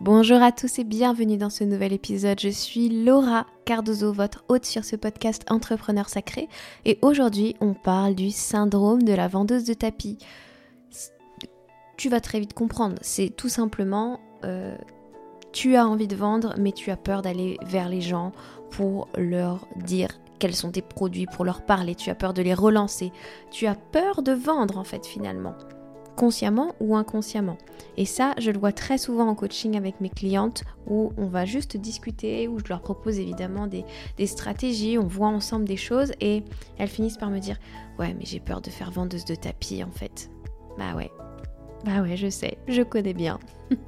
Bonjour à tous et bienvenue dans ce nouvel épisode. Je suis Laura Cardozo, votre hôte sur ce podcast Entrepreneur Sacré. Et aujourd'hui, on parle du syndrome de la vendeuse de tapis. Tu vas très vite comprendre. C'est tout simplement, euh, tu as envie de vendre, mais tu as peur d'aller vers les gens pour leur dire quels sont tes produits, pour leur parler. Tu as peur de les relancer. Tu as peur de vendre en fait finalement consciemment ou inconsciemment. Et ça, je le vois très souvent en coaching avec mes clientes où on va juste discuter, où je leur propose évidemment des, stratégies, on voit ensemble des choses et elles finissent par me dire Ouais, mais j'ai peur de faire vendeuse de tapis en fait. Bah ouais, bah ouais, je sais, je connais bien.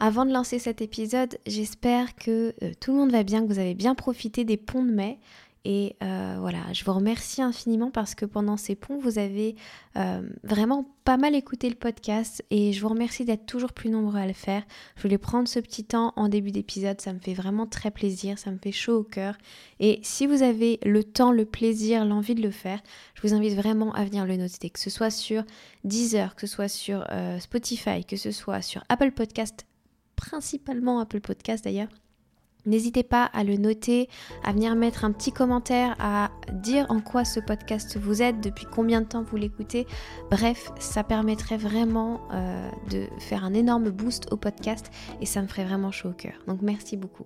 Avant de lancer cet épisode, j'espère que euh, tout le monde va bien, que vous avez bien profité des ponts de mai. Et euh, voilà, je vous remercie infiniment parce que pendant ces ponts, vous avez euh, vraiment pas mal écouté le podcast et je vous remercie d'être toujours plus nombreux à le faire. Je voulais prendre ce petit temps en début d'épisode, ça me fait vraiment très plaisir, ça me fait chaud au cœur. Et si vous avez le temps, le plaisir, l'envie de le faire, je vous invite vraiment à venir le noter, que ce soit sur Deezer, que ce soit sur euh, Spotify, que ce soit sur Apple Podcast, principalement Apple Podcast d'ailleurs. N'hésitez pas à le noter, à venir mettre un petit commentaire, à dire en quoi ce podcast vous aide, depuis combien de temps vous l'écoutez. Bref, ça permettrait vraiment euh, de faire un énorme boost au podcast et ça me ferait vraiment chaud au cœur. Donc merci beaucoup.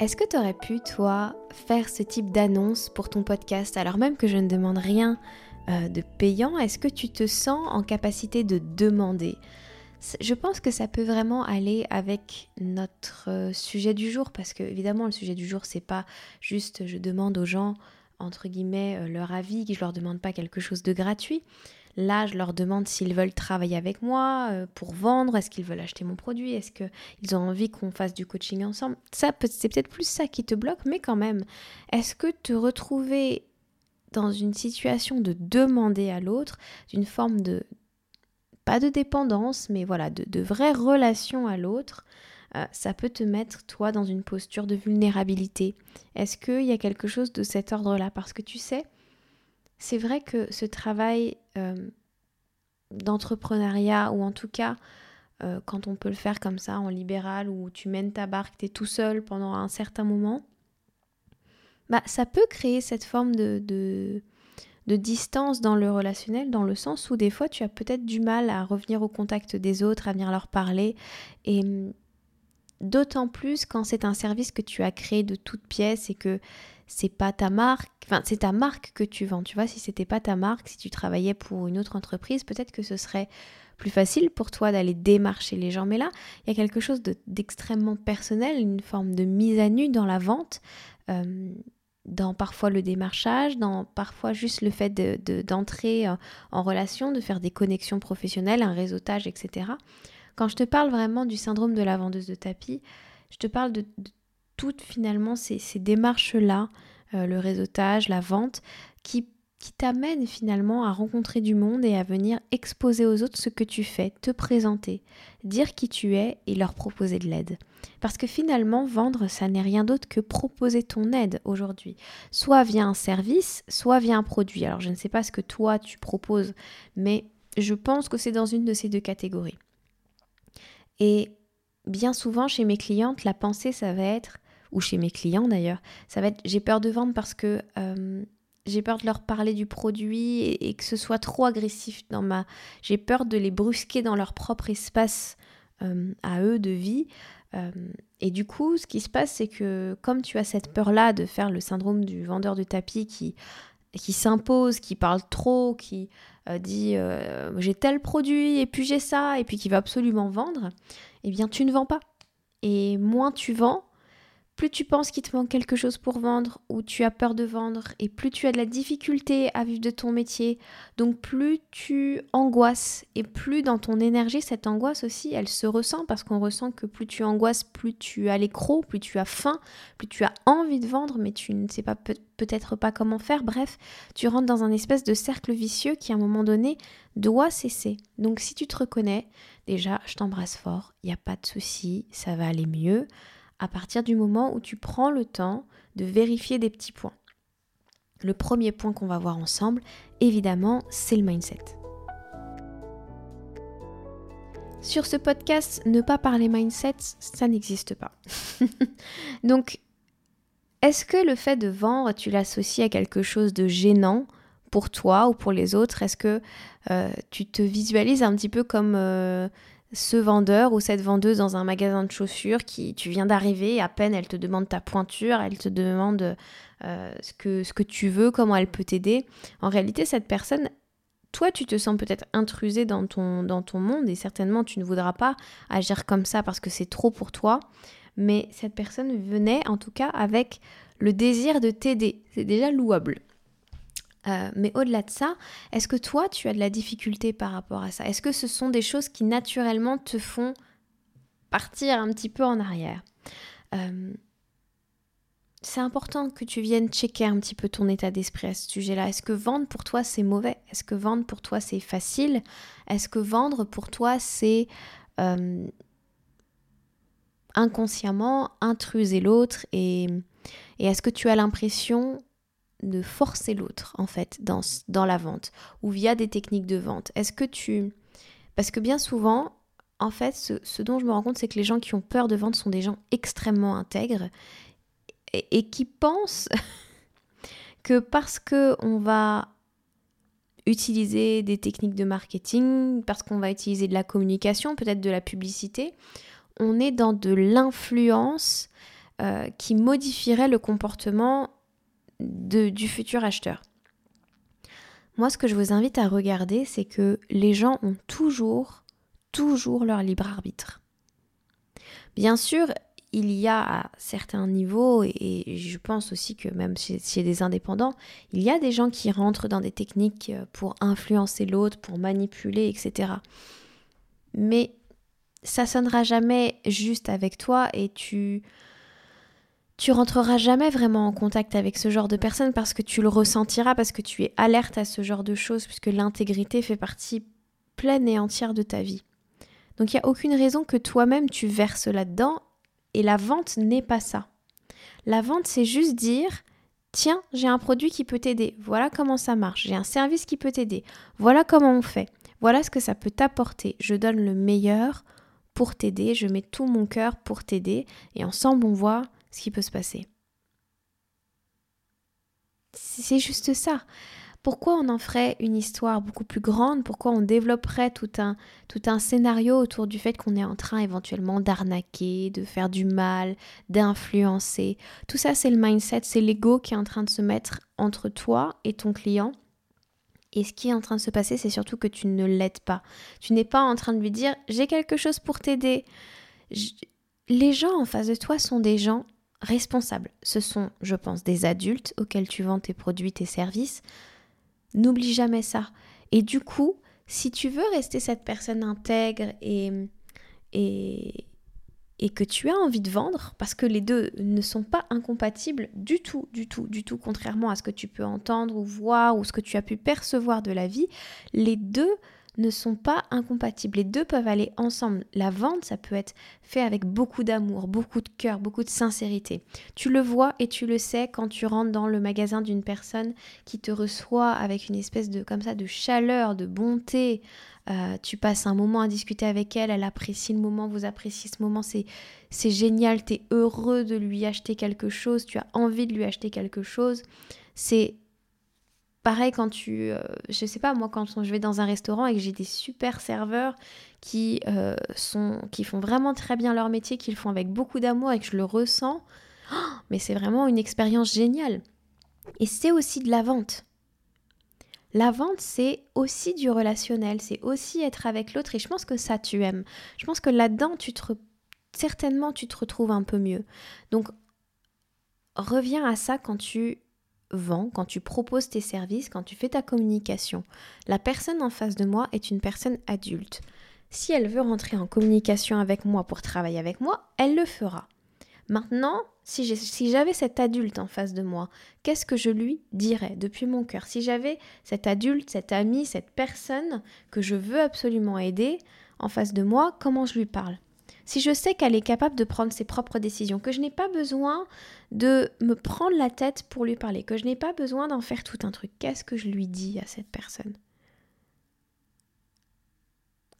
Est-ce que tu aurais pu, toi, faire ce type d'annonce pour ton podcast alors même que je ne demande rien euh, de payant, est-ce que tu te sens en capacité de demander? Je pense que ça peut vraiment aller avec notre euh, sujet du jour parce que évidemment le sujet du jour c'est pas juste je demande aux gens entre guillemets euh, leur avis, je leur demande pas quelque chose de gratuit. Là, je leur demande s'ils veulent travailler avec moi pour vendre, est-ce qu'ils veulent acheter mon produit, est-ce qu'ils ont envie qu'on fasse du coaching ensemble? Ça, c'est peut-être plus ça qui te bloque, mais quand même, est-ce que te retrouver dans une situation de demander à l'autre, d'une forme de, pas de dépendance, mais voilà, de, de vraie relation à l'autre, euh, ça peut te mettre, toi, dans une posture de vulnérabilité. Est-ce qu'il y a quelque chose de cet ordre-là? Parce que tu sais, c'est vrai que ce travail euh, d'entrepreneuriat, ou en tout cas, euh, quand on peut le faire comme ça, en libéral, où tu mènes ta barque, tu es tout seul pendant un certain moment, bah, ça peut créer cette forme de, de, distance dans le relationnel, dans le sens où des fois tu as peut-être du mal à revenir au contact des autres, à venir leur parler. Et hum, d'autant plus quand c'est un service que tu as créé de toutes pièces et que c'est pas ta marque, enfin c'est ta marque que tu vends. Tu vois, si c'était pas ta marque, si tu travaillais pour une autre entreprise, peut-être que ce serait plus facile pour toi d'aller démarcher les gens. Mais là, il y a quelque chose d'extrêmement personnel, une forme de mise à nu dans la vente. Hum, dans parfois le démarchage, dans parfois juste le fait d'entrer de, euh, en relation, de faire des connexions professionnelles, un réseautage, etc. Quand je te parle vraiment du syndrome de la vendeuse de tapis, je te parle de, toutes finalement ces, démarches-là, euh, le réseautage, la vente, qui qui t'amène finalement à rencontrer du monde et à venir exposer aux autres ce que tu fais, te présenter, dire qui tu es et leur proposer de l'aide. Parce que finalement, vendre, ça n'est rien d'autre que proposer ton aide aujourd'hui, soit via un service, soit via un produit. Alors je ne sais pas ce que toi tu proposes, mais je pense que c'est dans une de ces deux catégories. Et bien souvent chez mes clientes, la pensée, ça va être, ou chez mes clients d'ailleurs, ça va être j'ai peur de vendre parce que... Euh, j'ai peur de leur parler du produit et, que ce soit trop agressif dans ma... J'ai peur de les brusquer dans leur propre espace euh, à eux de vie. Euh, et du coup, ce qui se passe, c'est que comme tu as cette peur-là de faire le syndrome du vendeur de tapis qui, qui s'impose, qui parle trop, qui euh, dit j'ai tel produit et puis j'ai ça, et puis qui va absolument vendre, eh bien tu ne vends pas. Et moins tu vends, plus tu penses qu'il te manque quelque chose pour vendre ou tu as peur de vendre et plus tu as de la difficulté à vivre de ton métier, donc plus tu angoisses et plus dans ton énergie, cette angoisse aussi, elle se ressent parce qu'on ressent que plus tu angoisses, plus tu as l'écro, plus tu as faim, plus tu as envie de vendre mais tu ne sais pas peut-être pas comment faire. Bref, tu rentres dans un espèce de cercle vicieux qui à un moment donné doit cesser. Donc si tu te reconnais, déjà, je t'embrasse fort, il n'y a pas de souci, ça va aller mieux. À partir du moment où tu prends le temps de vérifier des petits points. Le premier point qu'on va voir ensemble, évidemment, c'est le mindset. Sur ce podcast, ne pas parler mindset, ça n'existe pas. Donc, est-ce que le fait de vendre, tu l'associes à quelque chose de gênant pour toi ou pour les autres? Est-ce que euh, tu te visualises un petit peu comme euh, ce vendeur ou cette vendeuse dans un magasin de chaussures qui tu viens d'arriver, à peine elle te demande ta pointure, elle te demande euh, ce, que, tu veux, comment elle peut t'aider. En réalité, cette personne, toi, tu te sens peut-être intrusé dans ton, dans ton monde et certainement tu ne voudras pas agir comme ça parce que c'est trop pour toi. Mais cette personne venait en tout cas avec le désir de t'aider. C'est déjà louable. Euh, mais au-delà de ça, est-ce que toi, tu as de la difficulté par rapport à ça? Est-ce que ce sont des choses qui naturellement te font partir un petit peu en arrière? Euh, C'est important que tu viennes checker un petit peu ton état d'esprit à ce sujet-là. Est-ce que vendre pour toi, c'est mauvais? Est-ce que vendre pour toi, c'est facile? Est-ce que vendre pour toi, c'est... Euh, inconsciemment intruser l'autre? Et, et est-ce que tu as l'impression de forcer l'autre, en fait, dans, la vente ou via des techniques de vente. Est-ce que tu... Parce que bien souvent, en fait, ce, dont je me rends compte, c'est que les gens qui ont peur de vendre sont des gens extrêmement intègres et, qui pensent que parce que on va utiliser des techniques de marketing, parce qu'on va utiliser de la communication, peut-être de la publicité, on est dans de l'influence euh, qui modifierait le comportement du futur acheteur. Moi, ce que je vous invite à regarder, c'est que les gens ont toujours, toujours leur libre arbitre. Bien sûr, il y a à certains niveaux, et je pense aussi que même chez, chez, des indépendants, il y a des gens qui rentrent dans des techniques pour influencer l'autre, pour manipuler, etc. Mais ça sonnera jamais juste avec toi et tu tu rentreras jamais vraiment en contact avec ce genre de personnes parce que tu le ressentiras, parce que tu es alerte à ce genre de choses, puisque l'intégrité fait partie pleine et entière de ta vie. Donc il n'y a aucune raison que toi-même tu verses là-dedans, et la vente n'est pas ça. La vente, c'est juste dire, tiens, j'ai un produit qui peut t'aider, voilà comment ça marche, j'ai un service qui peut t'aider, voilà comment on fait, voilà ce que ça peut t'apporter, je donne le meilleur pour t'aider, je mets tout mon cœur pour t'aider, et ensemble on voit ce qui peut se passer. C'est juste ça. Pourquoi on en ferait une histoire beaucoup plus grande? Pourquoi on développerait tout un, tout un scénario autour du fait qu'on est en train éventuellement d'arnaquer, de faire du mal, d'influencer? Tout ça, c'est le mindset, c'est l'ego qui est en train de se mettre entre toi et ton client. Et ce qui est en train de se passer, c'est surtout que tu ne l'aides pas. Tu n'es pas en train de lui dire j'ai quelque chose pour t'aider. Les gens en face de toi sont des gens responsables. Ce sont, je pense, des adultes auxquels tu vends tes produits, tes services. N'oublie jamais ça. Et du coup, si tu veux rester cette personne intègre et, et, et que tu as envie de vendre, parce que les deux ne sont pas incompatibles du tout, du tout, du tout, contrairement à ce que tu peux entendre ou voir ou ce que tu as pu percevoir de la vie, les deux ne sont pas incompatibles. Les deux peuvent aller ensemble. La vente, ça peut être fait avec beaucoup d'amour, beaucoup de cœur, beaucoup de sincérité. Tu le vois et tu le sais quand tu rentres dans le magasin d'une personne qui te reçoit avec une espèce de comme ça de chaleur, de bonté. Euh, tu passes un moment à discuter avec elle, elle apprécie le moment, vous appréciez ce moment, c'est, c'est génial, tu es heureux de lui acheter quelque chose, tu as envie de lui acheter quelque chose. C'est Pareil quand tu, euh, je sais pas moi, quand je vais dans un restaurant et que j'ai des super serveurs qui euh, sont, qui font vraiment très bien leur métier, qu'ils font avec beaucoup d'amour et que je le ressens, oh, mais c'est vraiment une expérience géniale. Et c'est aussi de la vente. La vente, c'est aussi du relationnel, c'est aussi être avec l'autre et je pense que ça tu aimes. Je pense que là-dedans, tu te certainement tu te retrouves un peu mieux. Donc reviens à ça quand tu vends, quand tu proposes tes services, quand tu fais ta communication. La personne en face de moi est une personne adulte. Si elle veut rentrer en communication avec moi pour travailler avec moi, elle le fera. Maintenant, si j'avais cet adulte en face de moi, qu'est-ce que je lui dirais depuis mon cœur? Si j'avais cet adulte, cet ami, cette personne que je veux absolument aider en face de moi, comment je lui parle? Si je sais qu'elle est capable de prendre ses propres décisions, que je n'ai pas besoin de me prendre la tête pour lui parler, que je n'ai pas besoin d'en faire tout un truc, qu'est-ce que je lui dis à cette personne?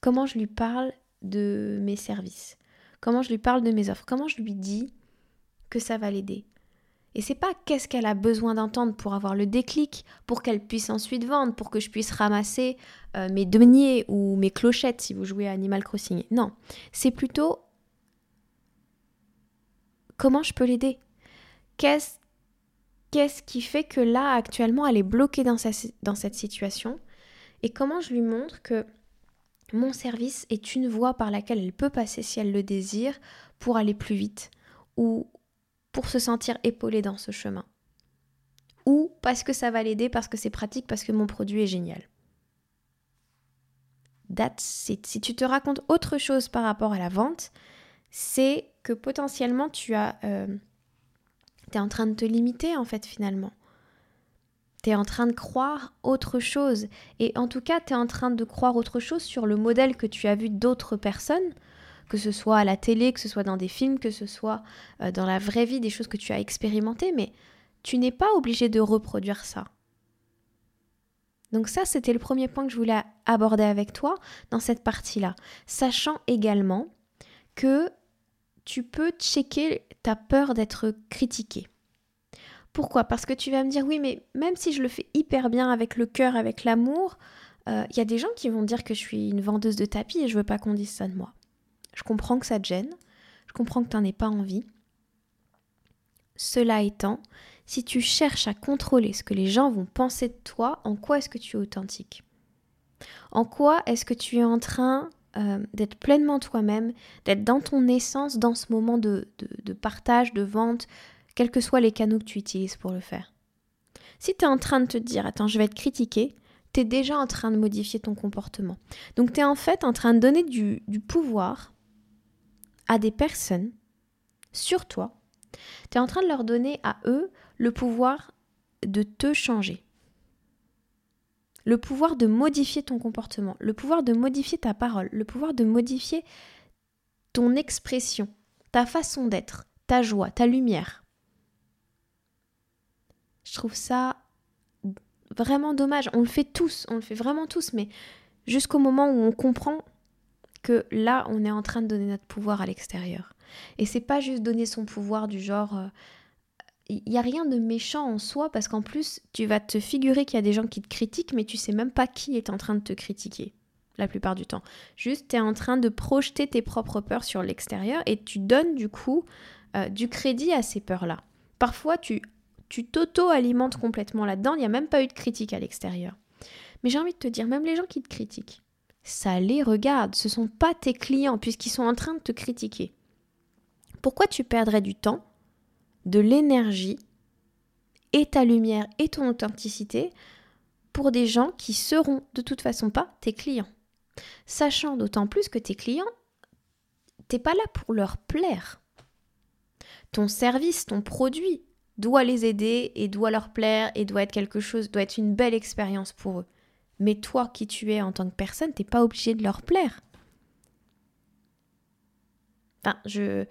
Comment je lui parle de mes services? Comment je lui parle de mes offres? Comment je lui dis que ça va l'aider? Et c'est pas qu'est-ce qu'elle a besoin d'entendre pour avoir le déclic, pour qu'elle puisse ensuite vendre, pour que je puisse ramasser euh, mes deniers ou mes clochettes si vous jouez à Animal Crossing. Non, c'est plutôt comment je peux l'aider Qu'est-ce qui fait que là actuellement elle est bloquée dans, dans cette situation Et comment je lui montre que mon service est une voie par laquelle elle peut passer si elle le désire pour aller plus vite ou, pour se sentir épaulé dans ce chemin. Ou parce que ça va l'aider, parce que c'est pratique, parce que mon produit est génial. That's. Si tu te racontes autre chose par rapport à la vente, c'est que potentiellement tu as... Euh, es en train de te limiter en fait finalement. Tu es en train de croire autre chose. Et en tout cas, tu es en train de croire autre chose sur le modèle que tu as vu d'autres personnes que ce soit à la télé, que ce soit dans des films, que ce soit euh, dans la vraie vie, des choses que tu as expérimentées, mais tu n'es pas obligé de reproduire ça. Donc ça, c'était le premier point que je voulais aborder avec toi dans cette partie-là, sachant également que tu peux checker ta peur d'être critiqué. Pourquoi? Parce que tu vas me dire, oui, mais même si je le fais hyper bien avec le cœur, avec l'amour, il euh, y a des gens qui vont dire que je suis une vendeuse de tapis et je veux pas qu'on dise ça de moi. Je comprends que ça te gêne, je comprends que tu n'en aies pas envie. Cela étant, si tu cherches à contrôler ce que les gens vont penser de toi, en quoi est-ce que tu es authentique? En quoi est-ce que tu es en train euh, d'être pleinement toi-même, d'être dans ton essence dans ce moment de, partage, de vente, quels que soient les canaux que tu utilises pour le faire? Si tu es en train de te dire, attends, je vais être critiqué, tu es déjà en train de modifier ton comportement. Donc tu es en fait en train de donner du pouvoir à des personnes sur toi, tu es en train de leur donner à eux le pouvoir de te changer. Le pouvoir de modifier ton comportement, le pouvoir de modifier ta parole, le pouvoir de modifier ton expression, ta façon d'être, ta joie, ta lumière. Je trouve ça vraiment dommage. On le fait tous, on le fait vraiment tous, mais jusqu'au moment où on comprend là, on est en train de donner notre pouvoir à l'extérieur. Et c'est pas juste donner son pouvoir du genre. Il euh, n'y a rien de méchant en soi parce qu'en plus, tu vas te figurer qu'il y a des gens qui te critiquent, mais tu sais même pas qui est en train de te critiquer la plupart du temps. Juste, tu es en train de projeter tes propres peurs sur l'extérieur et tu donnes du coup euh, du crédit à ces peurs-là. Parfois, tu tu t'auto-alimentes complètement là-dedans, il n'y a même pas eu de critique à l'extérieur. Mais j'ai envie de te dire, même les gens qui te critiquent, ça les regarde, ce ne sont pas tes clients puisqu'ils sont en train de te critiquer. Pourquoi tu perdrais du temps, de l'énergie et ta lumière et ton authenticité pour des gens qui seront de toute façon pas tes clients? Sachant d'autant plus que tes clients, t'es pas là pour leur plaire. Ton service, ton produit doit les aider et doit leur plaire et doit être quelque chose, doit être une belle expérience pour eux. Mais toi qui tu es en tant que personne, t'es pas obligé de leur plaire. Enfin, je,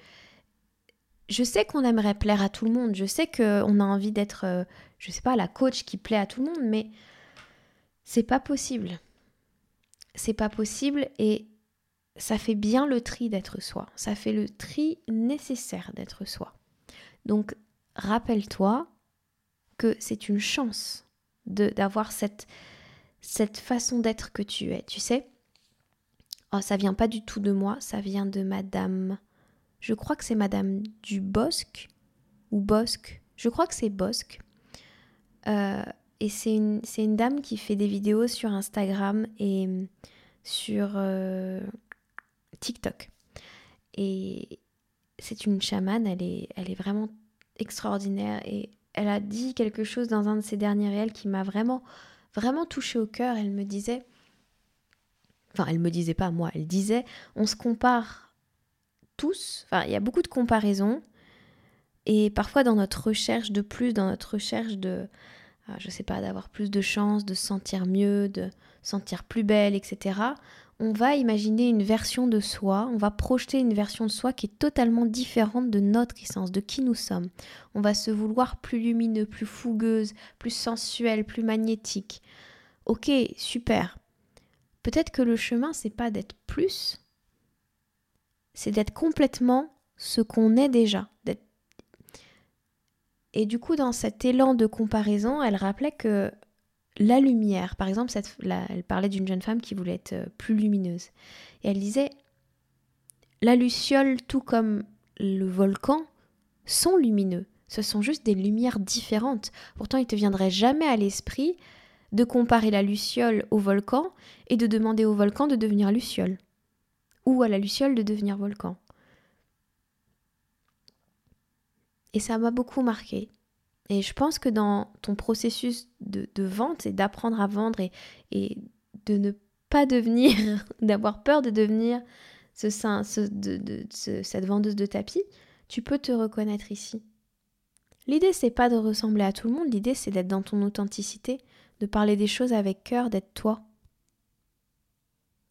je sais qu'on aimerait plaire à tout le monde. Je sais qu'on a envie d'être, euh, je sais pas, la coach qui plaît à tout le monde, mais c'est pas possible. C'est pas possible et ça fait bien le tri d'être soi. Ça fait le tri nécessaire d'être soi. Donc, rappelle-toi que c'est une chance d'avoir cette, cette façon d'être que tu es, tu sais? Oh, ça vient pas du tout de moi, ça vient de Madame. Je crois que c'est Madame Dubosc ou Bosque. Je crois que c'est Bosque. Euh, et c'est une, dame qui fait des vidéos sur Instagram et sur euh, TikTok. Et c'est une chamane, elle est, elle est vraiment extraordinaire et elle a dit quelque chose dans un de ses derniers réels qui m'a vraiment vraiment touché au cœur. Elle me disait, enfin elle me disait pas moi, elle disait, on se compare tous, enfin il y a beaucoup de comparaisons et parfois dans notre recherche de plus, dans notre recherche de euh, je sais pas, d'avoir plus de chance, de se sentir mieux, de sentir plus belle, etc., on va imaginer une version de soi, on va projeter une version de soi qui est totalement différente de notre essence, de qui nous sommes. On va se vouloir plus lumineux, plus fougueuse, plus sensuelle, plus magnétique. Ok, super. Peut-être que le chemin, c'est pas d'être plus, c'est d'être complètement ce qu'on est déjà. Et du coup, dans cet élan de comparaison, elle rappelait que la lumière, par exemple, elle parlait d'une jeune femme qui voulait être euh, plus lumineuse. Et elle disait, la luciole, tout comme le volcan, sont lumineux. Ce sont juste des lumières différentes. Pourtant, il ne te viendrait jamais à l'esprit de comparer la luciole au volcan et de demander au volcan de devenir luciole. Ou à la luciole de devenir volcan. Et ça m'a beaucoup marqué. Et je pense que dans ton processus de, vente et d'apprendre à vendre et, de ne pas devenir, d'avoir peur de devenir ce, cette vendeuse de tapis, tu peux te reconnaître ici. L'idée, c'est pas de ressembler à tout le monde, l'idée, c'est d'être dans ton authenticité, de parler des choses avec cœur, d'être toi.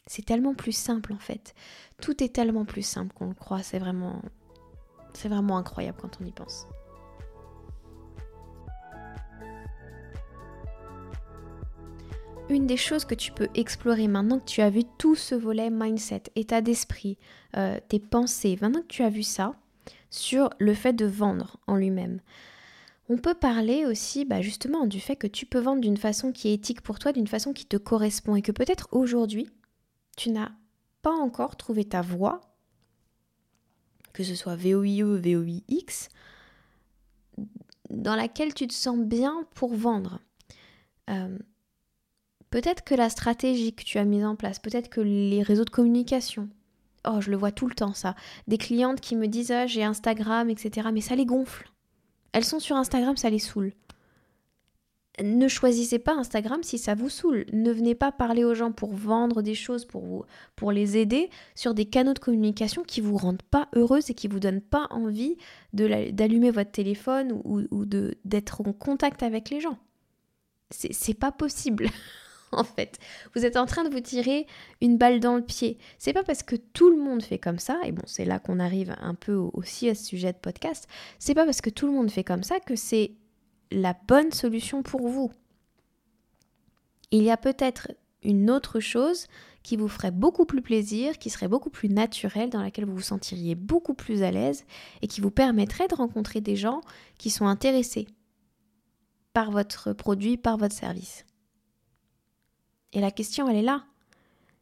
C'est tellement plus simple en fait. Tout est tellement plus simple qu'on le croit, c'est vraiment c'est vraiment incroyable quand on y pense. Une des choses que tu peux explorer maintenant que tu as vu tout ce volet mindset, état d'esprit, euh, tes pensées, maintenant que tu as vu ça, sur le fait de vendre en lui-même. On peut parler aussi bah, justement du fait que tu peux vendre d'une façon qui est éthique pour toi, d'une façon qui te correspond et que peut-être aujourd'hui, tu n'as pas encore trouvé ta voie que ce soit VOIE, VOIX, dans laquelle tu te sens bien pour vendre. Euh, peut-être que la stratégie que tu as mise en place, peut-être que les réseaux de communication, oh je le vois tout le temps ça, des clientes qui me disent ah, j'ai Instagram, etc. Mais ça les gonfle. Elles sont sur Instagram, ça les saoule ne choisissez pas Instagram si ça vous saoule. Ne venez pas parler aux gens pour vendre des choses, pour, vous, pour les aider sur des canaux de communication qui vous rendent pas heureuse et qui vous donnent pas envie d'allumer votre téléphone ou, d'être en contact avec les gens. C'est pas possible. en fait, vous êtes en train de vous tirer une balle dans le pied. C'est pas parce que tout le monde fait comme ça, et bon, c'est là qu'on arrive un peu aussi à ce sujet de podcast, c'est pas parce que tout le monde fait comme ça que c'est la bonne solution pour vous. Il y a peut-être une autre chose qui vous ferait beaucoup plus plaisir, qui serait beaucoup plus naturelle, dans laquelle vous vous sentiriez beaucoup plus à l'aise et qui vous permettrait de rencontrer des gens qui sont intéressés par votre produit, par votre service. Et la question, elle est là.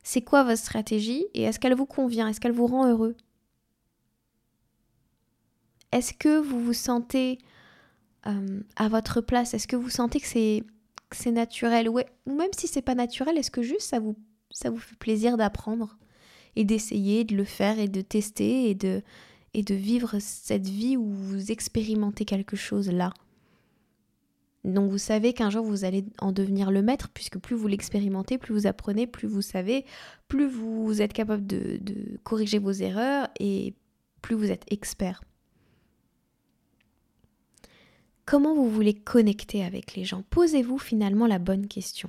C'est quoi votre stratégie et est-ce qu'elle vous convient? Est-ce qu'elle vous rend heureux? Est-ce que vous vous sentez euh, à votre place? Est-ce que vous sentez que c'est c'est naturel? Ou même si c'est pas naturel, est-ce que juste ça vous, ça vous fait plaisir d'apprendre et d'essayer de le faire et de tester et de, et de vivre cette vie où vous expérimentez quelque chose là? Donc vous savez qu'un jour vous allez en devenir le maître, puisque plus vous l'expérimentez, plus vous apprenez, plus vous savez, plus vous êtes capable de, de corriger vos erreurs et plus vous êtes expert. Comment vous voulez connecter avec les gens? Posez-vous finalement la bonne question.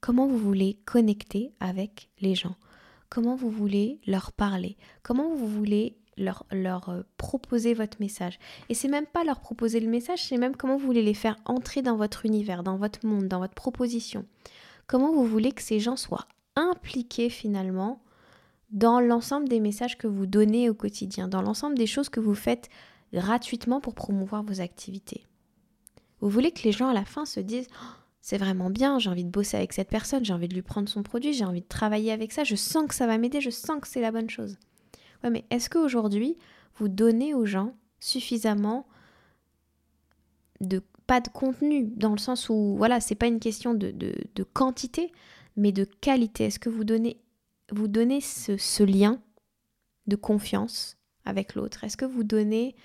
Comment vous voulez connecter avec les gens? Comment vous voulez leur parler? Comment vous voulez leur, euh, proposer votre message? Et c'est même pas leur proposer le message, c'est même comment vous voulez les faire entrer dans votre univers, dans votre monde, dans votre proposition. Comment vous voulez que ces gens soient impliqués finalement dans l'ensemble des messages que vous donnez au quotidien, dans l'ensemble des choses que vous faites gratuitement pour promouvoir vos activités? Vous voulez que les gens à la fin se disent oh, c'est vraiment bien, j'ai envie de bosser avec cette personne, j'ai envie de lui prendre son produit, j'ai envie de travailler avec ça, je sens que ça va m'aider, je sens que c'est la bonne chose. Ouais, mais est-ce qu'aujourd'hui, vous donnez aux gens suffisamment de pas de contenu, dans le sens où, voilà, c'est pas une question de, de, quantité, mais de qualité? Est-ce que vous donnez, vous donnez ce, ce lien de confiance avec l'autre? Est-ce que vous donnez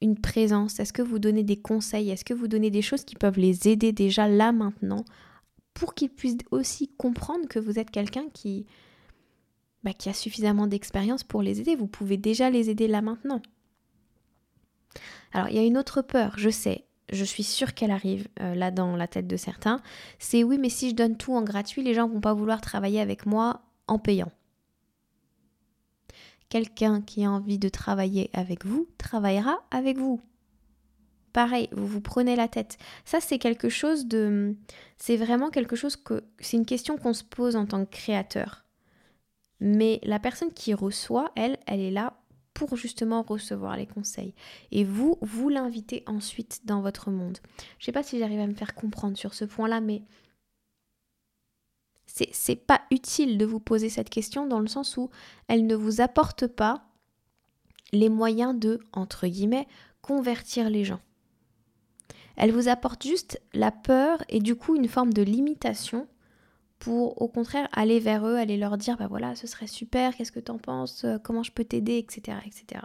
une présence? Est-ce que vous donnez des conseils? Est-ce que vous donnez des choses qui peuvent les aider déjà là maintenant pour qu'ils puissent aussi comprendre que vous êtes quelqu'un qui, bah, qui a suffisamment d'expérience pour les aider? Vous pouvez déjà les aider là maintenant. Alors il y a une autre peur, je sais. je suis sûre qu'elle arrive euh, là dans la tête de certains, c'est oui, mais si je donne tout en gratuit, les gens vont pas vouloir travailler avec moi en payant. Quelqu'un qui a envie de travailler avec vous travaillera avec vous. Pareil, vous vous prenez la tête. Ça, c'est quelque chose de. C'est vraiment quelque chose que. C'est une question qu'on se pose en tant que créateur. Mais la personne qui reçoit, elle, elle est là pour justement recevoir les conseils. Et vous, vous l'invitez ensuite dans votre monde. Je ne sais pas si j'arrive à me faire comprendre sur ce point-là, mais c'est pas utile de vous poser cette question dans le sens où elle ne vous apporte pas les moyens de, entre guillemets, convertir les gens. Elle vous apporte juste la peur et du coup une forme de limitation pour au contraire aller vers eux, aller leur dire bah voilà, ce serait super, qu'est-ce que t'en penses, euh, comment je peux t'aider, etc., etc.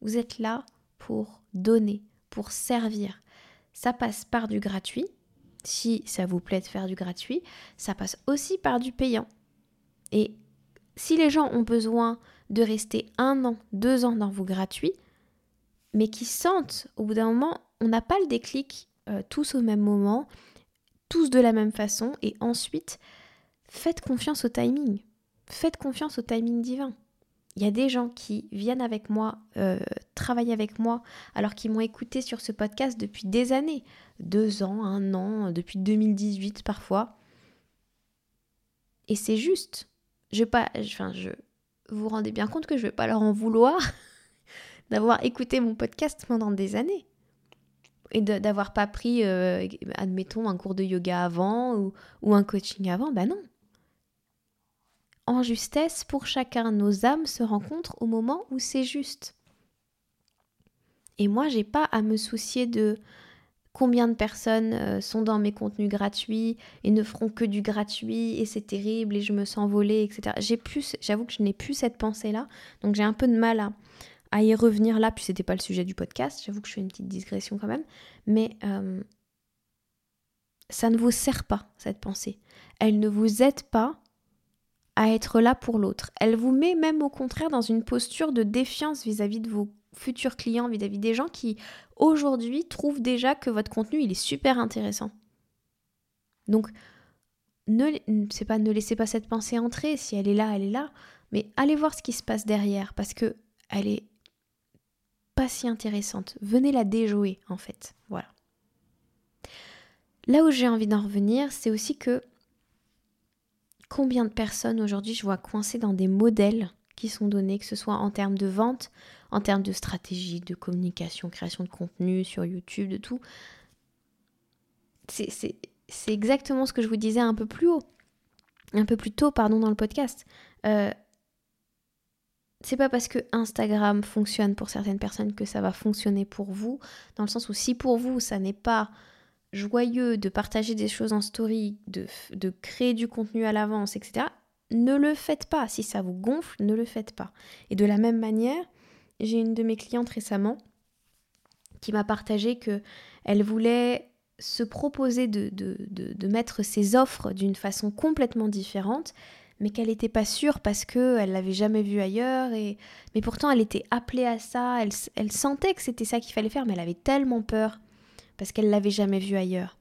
Vous êtes là pour donner, pour servir. Ça passe par du gratuit, si ça vous plaît de faire du gratuit, ça passe aussi par du payant. Et si les gens ont besoin de rester un an, deux ans dans vos gratuits, mais qui sentent au bout d'un moment, on n'a pas le déclic euh, tous au même moment, tous de la même façon, et ensuite, faites confiance au timing. Faites confiance au timing divin. Il y a des gens qui viennent avec moi, euh, travaillent avec moi, alors qu'ils m'ont écouté sur ce podcast depuis des années, deux ans, un an, depuis 2018 parfois. Et c'est juste. Je pas, enfin, je vous, vous rendez bien compte que je vais pas leur en vouloir d'avoir écouté mon podcast pendant des années et d'avoir pas pris, euh, admettons, un cours de yoga avant ou, ou un coaching avant, ben non. En justesse, pour chacun, nos âmes se rencontrent au moment où c'est juste. Et moi, j'ai pas à me soucier de combien de personnes euh, sont dans mes contenus gratuits et ne feront que du gratuit et c'est terrible et je me sens volée, etc. J'ai plus, j'avoue que je n'ai plus cette pensée-là, donc j'ai un peu de mal à, y revenir là, puis c'était pas le sujet du podcast, j'avoue que je fais une petite digression quand même, mais euh, ça ne vous sert pas, cette pensée. Elle ne vous aide pas à être là pour l'autre. Elle vous met même au contraire dans une posture de défiance vis-à-vis de vos futurs clients, vis-à-vis des gens qui aujourd'hui trouvent déjà que votre contenu il est super intéressant. Donc, ne, c'est pas ne laissez pas cette pensée entrer, si elle est là, elle est là, mais allez voir ce qui se passe derrière, parce que elle est pas si intéressante. Venez la déjouer en fait. Voilà. Là où j'ai envie d'en revenir, c'est aussi que combien de personnes aujourd'hui je vois coincées dans des modèles qui sont donnés, que ce soit en termes de vente, en termes de stratégie, de communication, création de contenu sur YouTube, de tout. C'est exactement ce que je vous disais un peu plus haut, un peu plus tôt, pardon, dans le podcast. Euh, c'est pas parce que Instagram fonctionne pour certaines personnes que ça va fonctionner pour vous, dans le sens où si pour vous ça n'est pas joyeux de partager des choses en story, de, de créer du contenu à l'avance, etc., ne le faites pas. Si ça vous gonfle, ne le faites pas. Et de la même manière, j'ai une de mes clientes récemment qui m'a partagé que elle voulait se proposer de, mettre ses offres d'une façon complètement différente mais qu'elle n'était pas sûre parce qu'elle l'avait jamais vu ailleurs. Et... Mais pourtant, elle était appelée à ça, elle, elle sentait que c'était ça qu'il fallait faire, mais elle avait tellement peur parce qu'elle l'avait jamais vu ailleurs.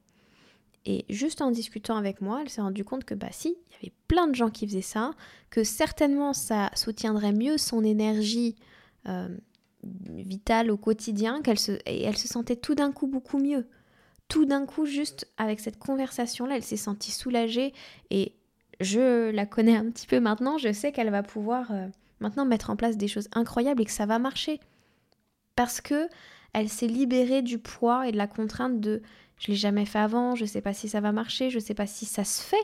Et juste en discutant avec moi, elle s'est rendue compte que bah si, il y avait plein de gens qui faisaient ça, que certainement ça soutiendrait mieux son énergie euh, vitale au quotidien, qu'elle se, et elle se sentait tout d'un coup beaucoup mieux. Tout d'un coup, juste avec cette conversation-là, elle s'est sentie soulagée et je la connais un petit peu maintenant, je sais qu'elle va pouvoir euh, maintenant mettre en place des choses incroyables et que ça va marcher. Parce que elle s'est libérée du poids et de la contrainte de je l'ai jamais fait avant, je sais pas si ça va marcher, je sais pas si ça se fait.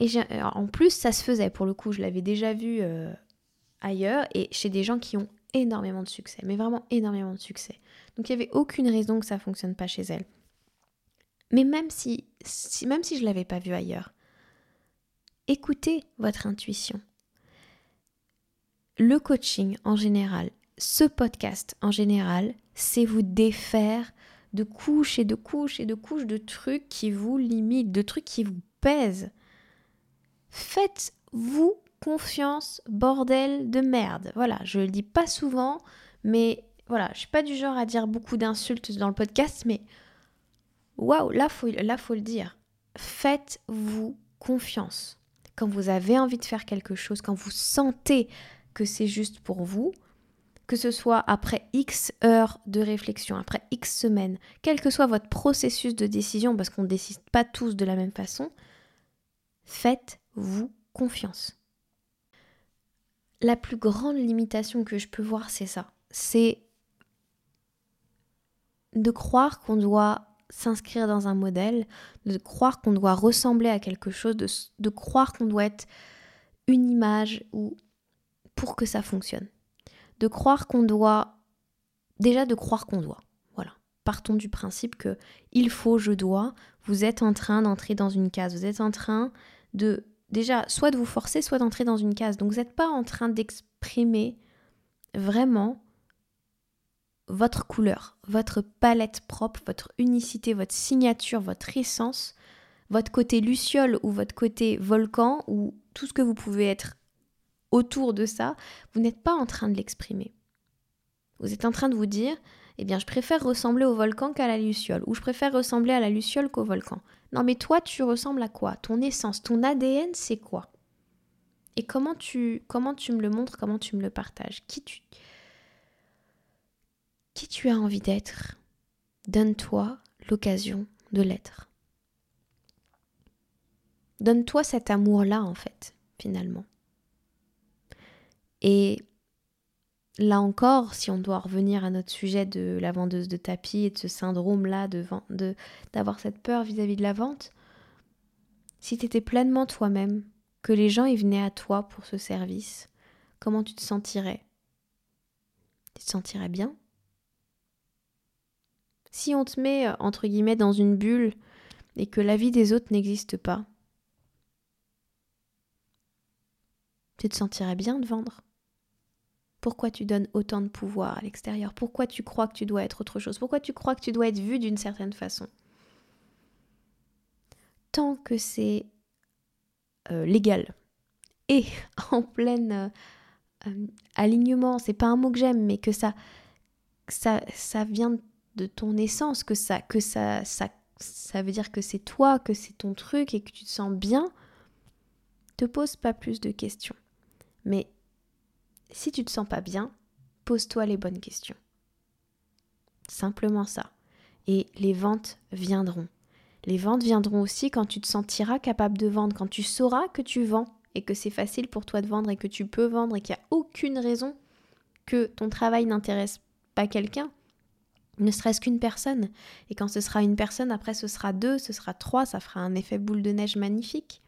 Et euh, en plus, ça se faisait pour le coup, je l'avais déjà vu euh, ailleurs et chez des gens qui ont énormément de succès, mais vraiment énormément de succès. Donc il n'y avait aucune raison que ça fonctionne pas chez elle. Mais même si, si même si je l'avais pas vu ailleurs, écoutez votre intuition. Le coaching en général, ce podcast en général, c'est vous défaire de couches et de couches et de couches de trucs qui vous limitent, de trucs qui vous pèsent. Faites-vous confiance, bordel de merde. Voilà, je le dis pas souvent, mais voilà, je suis pas du genre à dire beaucoup d'insultes dans le podcast, mais waouh, là faut, là faut le dire. Faites-vous confiance. Quand vous avez envie de faire quelque chose, quand vous sentez que c'est juste pour vous, que ce soit après X heures de réflexion, après X semaines, quel que soit votre processus de décision, parce qu'on ne décide pas tous de la même façon, faites-vous confiance. La plus grande limitation que je peux voir, c'est ça. C'est de croire qu'on doit s'inscrire dans un modèle, de croire qu'on doit ressembler à quelque chose, de, de croire qu'on doit être une image ou pour que ça fonctionne. De croire qu'on doit déjà de croire qu'on doit. Voilà. Partons du principe que il faut, je dois, vous êtes en train d'entrer dans une case, vous êtes en train de déjà soit de vous forcer, soit d'entrer dans une case. Donc vous n'êtes pas en train d'exprimer vraiment votre couleur, votre palette propre, votre unicité, votre signature, votre essence, votre côté luciole ou votre côté volcan ou tout ce que vous pouvez être autour de ça, vous n'êtes pas en train de l'exprimer. Vous êtes en train de vous dire, eh bien, je préfère ressembler au volcan qu'à la luciole, ou je préfère ressembler à la luciole qu'au volcan. Non, mais toi, tu ressembles à quoi? Ton essence, ton ADN, c'est quoi? Et comment tu, comment tu me le montres Comment tu me le partages? Qui tu, qui tu as envie d'être, donne-toi l'occasion de l'être. Donne-toi cet amour-là, en fait, finalement. Et là encore, si on doit revenir à notre sujet de la vendeuse de tapis et de ce syndrome-là d'avoir d'avoir cette peur vis-à-vis de la vente, si tu étais pleinement toi-même, que les gens y venaient à toi pour ce service, comment tu te sentirais? Tu te sentirais bien? Si on te met, euh, entre guillemets, dans une bulle et que la vie des autres n'existe pas, tu te sentirais bien de vendre? Pourquoi tu donnes autant de pouvoir à l'extérieur? Pourquoi tu crois que tu dois être autre chose? Pourquoi tu crois que tu dois être vu d'une certaine façon? Tant que c'est euh, légal et en plein euh, alignement, c'est pas un mot que j'aime, mais que ça, ça, vient de ton essence, que ça, que ça, ça, ça veut dire que c'est toi, que c'est ton truc et que tu te sens bien, te pose pas plus de questions. Mais si tu te sens pas bien, pose-toi les bonnes questions. Simplement ça. Et les ventes viendront. Les ventes viendront aussi quand tu te sentiras capable de vendre, quand tu sauras que tu vends et que c'est facile pour toi de vendre et que tu peux vendre et qu'il n'y a aucune raison que ton travail n'intéresse pas quelqu'un ne serait-ce qu'une personne. Et quand ce sera une personne, après ce sera deux, ce sera trois, ça fera un effet boule de neige magnifique.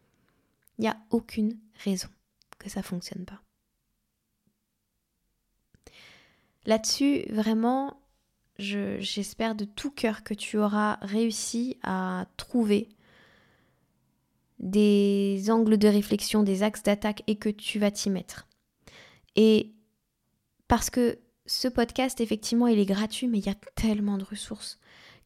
Il n'y a aucune raison que ça fonctionne pas. Là-dessus, vraiment, j'espère de tout cœur que tu auras réussi à trouver des angles de réflexion, des axes d'attaque et que tu vas t'y mettre. Et parce que ce podcast, effectivement, il est gratuit, mais il y a tellement de ressources.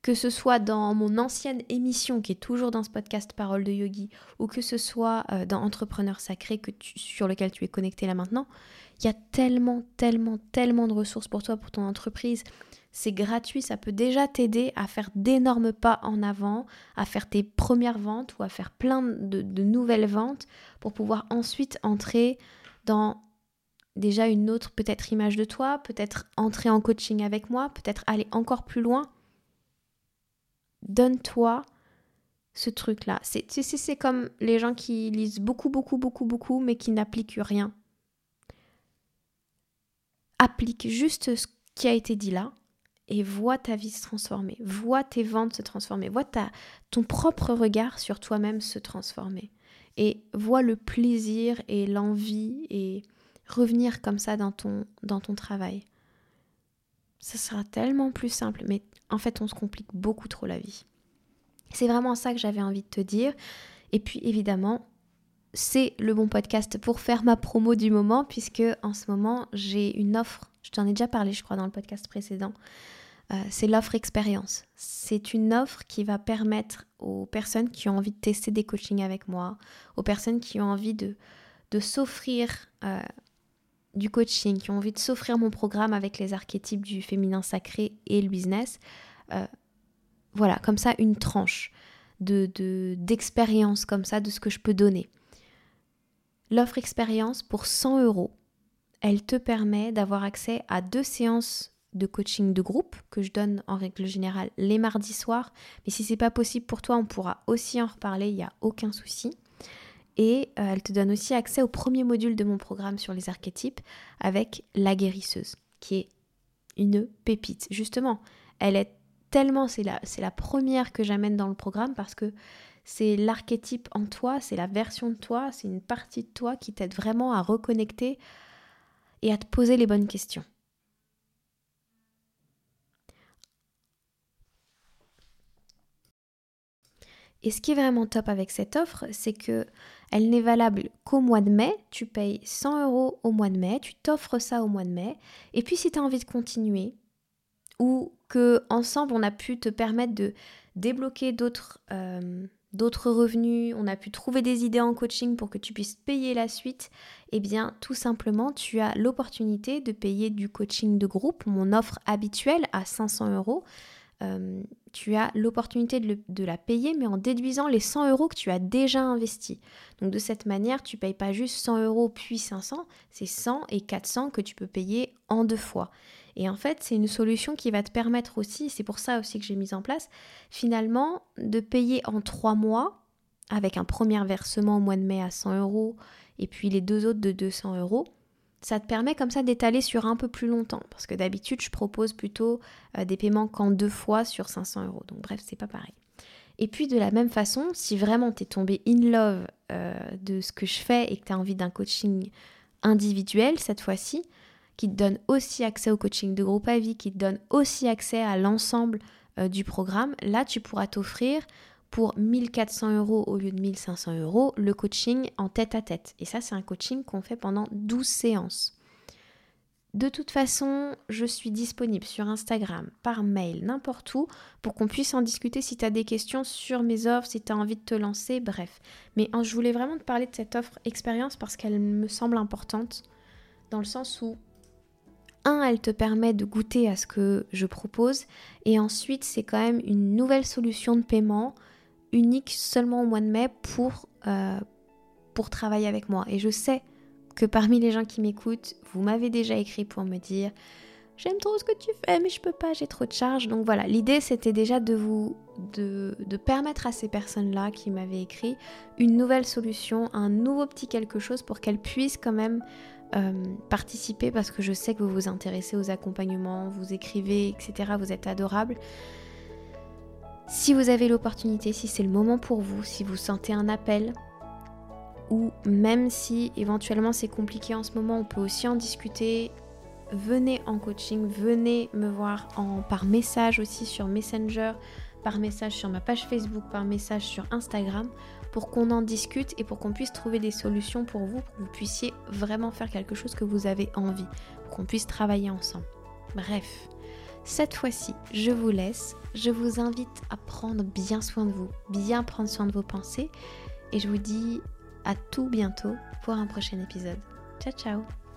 Que ce soit dans mon ancienne émission, qui est toujours dans ce podcast Parole de Yogi, ou que ce soit euh, dans Entrepreneur Sacré, que sur lequel tu es connecté là maintenant, il y a tellement, tellement, tellement de ressources pour toi, pour ton entreprise. C'est gratuit, ça peut déjà t'aider à faire d'énormes pas en avant, à faire tes premières ventes ou à faire plein de, de nouvelles ventes pour pouvoir ensuite entrer dans déjà une autre peut-être image de toi, peut-être entrer en coaching avec moi, peut-être aller encore plus loin. Donne-toi ce truc-là. C'est, comme les gens qui lisent beaucoup, beaucoup, beaucoup, beaucoup, mais qui n'appliquent rien. Applique juste ce qui a été dit là et vois ta vie se transformer, vois tes ventes se transformer, vois ta, ton propre regard sur toi-même se transformer et vois le plaisir et l'envie et revenir comme ça dans ton, dans ton travail. Ça sera tellement plus simple, mais en fait on se complique beaucoup trop la vie. C'est vraiment ça que j'avais envie de te dire. Et puis évidemment, c'est le bon podcast pour faire ma promo du moment, puisque en ce moment j'ai une offre, je t'en ai déjà parlé je crois dans le podcast précédent, euh, c'est l'offre expérience. C'est une offre qui va permettre aux personnes qui ont envie de tester des coachings avec moi, aux personnes qui ont envie de, de s'offrir euh, du coaching, qui ont envie de s'offrir mon programme avec les archétypes du féminin sacré et le business, euh, voilà, comme ça, une tranche de d'expérience comme ça, de ce que je peux donner. L'offre expérience pour 100 euros, elle te permet d'avoir accès à deux séances de coaching de groupe que je donne en règle générale les mardis soirs. Mais si c'est pas possible pour toi, on pourra aussi en reparler, il n'y a aucun souci. Et euh, elle te donne aussi accès au premier module de mon programme sur les archétypes avec la guérisseuse, qui est une pépite. Justement, elle est tellement, c'est la, c'est la première que j'amène dans le programme parce que c'est l'archétype en toi, c'est la version de toi, c'est une partie de toi qui t'aide vraiment à reconnecter et à te poser les bonnes questions. Et ce qui est vraiment top avec cette offre, c'est que elle n'est valable qu'au mois de mai. Tu payes 100 euros au mois de mai, tu t'offres ça au mois de mai. Et puis si tu as envie de continuer, ou que ensemble on a pu te permettre de débloquer d'autres euh, d'autres revenus, on a pu trouver des idées en coaching pour que tu puisses payer la suite, eh bien tout simplement tu as l'opportunité de payer du coaching de groupe, mon offre habituelle à 500 euros. Euh, tu as l'opportunité de, la payer, mais en déduisant les 100 euros que tu as déjà investis. Donc de cette manière, tu payes pas juste 100 euros puis 500, c'est 100 et 400 que tu peux payer en deux fois. Et en fait, c'est une solution qui va te permettre aussi, c'est pour ça aussi que j'ai mis en place, finalement, de payer en trois mois, avec un premier versement au mois de mai à 100 euros, et puis les deux autres de 200 euros. Ça te permet comme ça d'étaler sur un peu plus longtemps, parce que d'habitude, je propose plutôt euh, des paiements qu'en deux fois sur 500 euros. Donc bref, c'est pas pareil. Et puis de la même façon, si vraiment tu es tombé in love euh, de ce que je fais et que tu as envie d'un coaching individuel cette fois-ci, qui te donne aussi accès au coaching de groupe à vie, qui te donne aussi accès à l'ensemble euh, du programme, là tu pourras t'offrir pour 1400 euros au lieu de 1500 euros le coaching en tête à tête. Et ça c'est un coaching qu'on fait pendant 12 séances. De toute façon, je suis disponible sur Instagram, par mail, n'importe où, pour qu'on puisse en discuter si tu as des questions sur mes offres, si tu as envie de te lancer, bref. Mais je voulais vraiment te parler de cette offre expérience parce qu'elle me semble importante, dans le sens où un, elle te permet de goûter à ce que je propose. Et ensuite, c'est quand même une nouvelle solution de paiement unique seulement au mois de mai pour, euh, pour travailler avec moi. Et je sais que parmi les gens qui m'écoutent, vous m'avez déjà écrit pour me dire j'aime trop ce que tu fais, mais je peux pas, j'ai trop de charges. Donc voilà, l'idée c'était déjà de vous de, de permettre à ces personnes-là qui m'avaient écrit une nouvelle solution, un nouveau petit quelque chose pour qu'elles puissent quand même euh, participer parce que je sais que vous vous intéressez aux accompagnements, vous écrivez, etc. Vous êtes adorable. Si vous avez l'opportunité, si c'est le moment pour vous, si vous sentez un appel, ou même si éventuellement c'est compliqué en ce moment, on peut aussi en discuter. Venez en coaching, venez me voir en, par message aussi sur Messenger, par message sur ma page Facebook, par message sur Instagram pour qu'on en discute et pour qu'on puisse trouver des solutions pour vous, pour que vous puissiez vraiment faire quelque chose que vous avez envie, pour qu'on puisse travailler ensemble. Bref, cette fois-ci, je vous laisse. Je vous invite à prendre bien soin de vous, bien prendre soin de vos pensées et je vous dis à tout bientôt pour un prochain épisode. Ciao ciao